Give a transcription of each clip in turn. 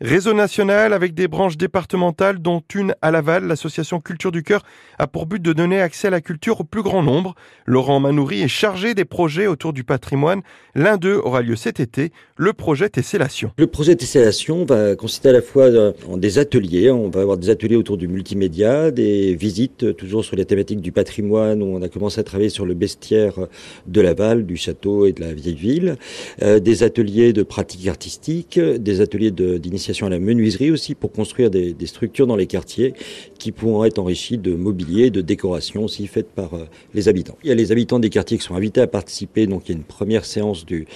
Réseau national avec des branches départementales dont une à Laval, l'association Culture du Cœur a pour but de donner accès à la culture au plus grand nombre. Laurent Manoury est chargé des projets autour du patrimoine. L'un d'eux aura lieu cet été, le projet Tessellation. Le projet Tessellation va consister à la fois en des ateliers, on va avoir des ateliers autour du multimédia, des visites toujours sur les thématiques du patrimoine où on a commencé à travailler sur le bestiaire de Laval, du château et de la vieille ville, euh, des ateliers de pratiques artistiques, des ateliers d'initiation à la menuiserie aussi pour construire des, structures dans les quartiers qui pourront être enrichies de mobilier, de décoration aussi faites par euh, les habitants. Il y a les habitants des quartiers qui sont invités à participer, donc il y a une première séance du,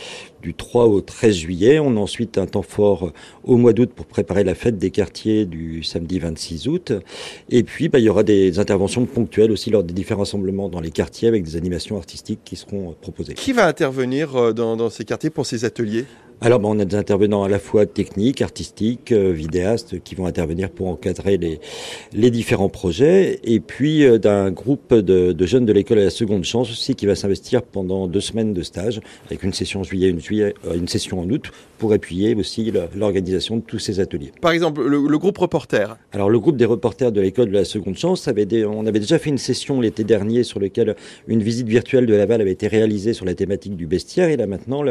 du 3 au 13 juillet. On a ensuite un temps fort euh, au mois d'août pour préparer la fête des quartiers du samedi 26 août. Et puis, bah, il y aura des interventions ponctuelles aussi lors des différents rassemblements dans les quartiers avec des animations artistiques qui seront euh, proposées. Qui va intervenir dans, dans ces quartiers pour ces ateliers? Alors, on a des intervenants à la fois techniques, artistiques, euh, vidéastes qui vont intervenir pour encadrer les, les différents projets, et puis euh, d'un groupe de, de, jeunes de l'école à la seconde chance aussi qui va s'investir pendant deux semaines de stage, avec une session en juillet, une, euh, une session en août, pour appuyer aussi l'organisation de tous ces ateliers. Par exemple, le, groupe reporter. Alors, le groupe des reporters de l'école de la seconde chance, avait des, on avait déjà fait une session l'été dernier sur lequel une visite virtuelle de Laval avait été réalisée sur la thématique du bestiaire, et là maintenant,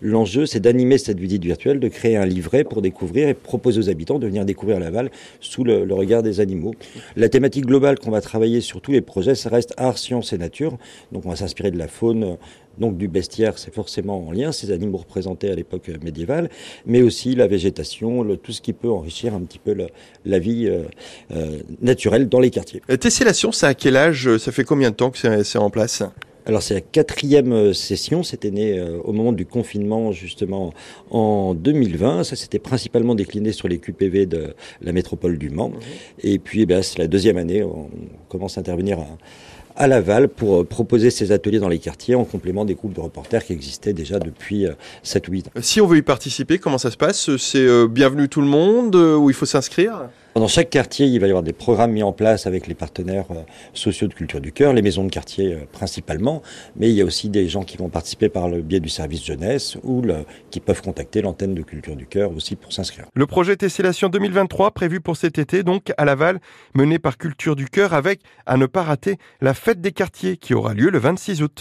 l'enjeu, c'est d'animer cette visite virtuelle, de créer un livret pour découvrir et proposer aux habitants de venir découvrir Laval sous le, regard des animaux. La thématique globale qu'on va travailler sur tous les projets, ça reste art, science et nature. Donc on va s'inspirer de la faune, donc du bestiaire, c'est forcément en lien, ces animaux représentés à l'époque médiévale, mais aussi la végétation, tout ce qui peut enrichir un petit peu la, vie euh, euh, naturelle dans les quartiers. Tessellation, c'est à quel âge Ça fait combien de temps que c'est en place? Alors c'est la quatrième euh, session, c'était né euh, au moment du confinement justement en 2020. Ça s'était principalement décliné sur les QPV de la métropole du Mans. Mhm. Et puis eh c'est la deuxième année, on commence à intervenir à, Laval pour euh, proposer ces ateliers dans les quartiers en complément des groupes de reporters qui existaient déjà depuis 7 ou 8 ans. Si on veut y participer, comment ça se passe? C'est bienvenu tout le monde ou il faut s'inscrire? Dans chaque quartier, il va y avoir des programmes mis en place avec les partenaires euh, sociaux de culture du cœur, les maisons de quartier euh, principalement, mais il y a aussi des gens qui vont participer par le biais du service jeunesse ou qui peuvent contacter l'antenne de culture du cœur aussi pour s'inscrire. Le projet Tessellation 2023 prévu pour cet été donc à Laval, mené par Culture du cœur avec, à ne pas rater, la fête des quartiers qui aura lieu le 26 août.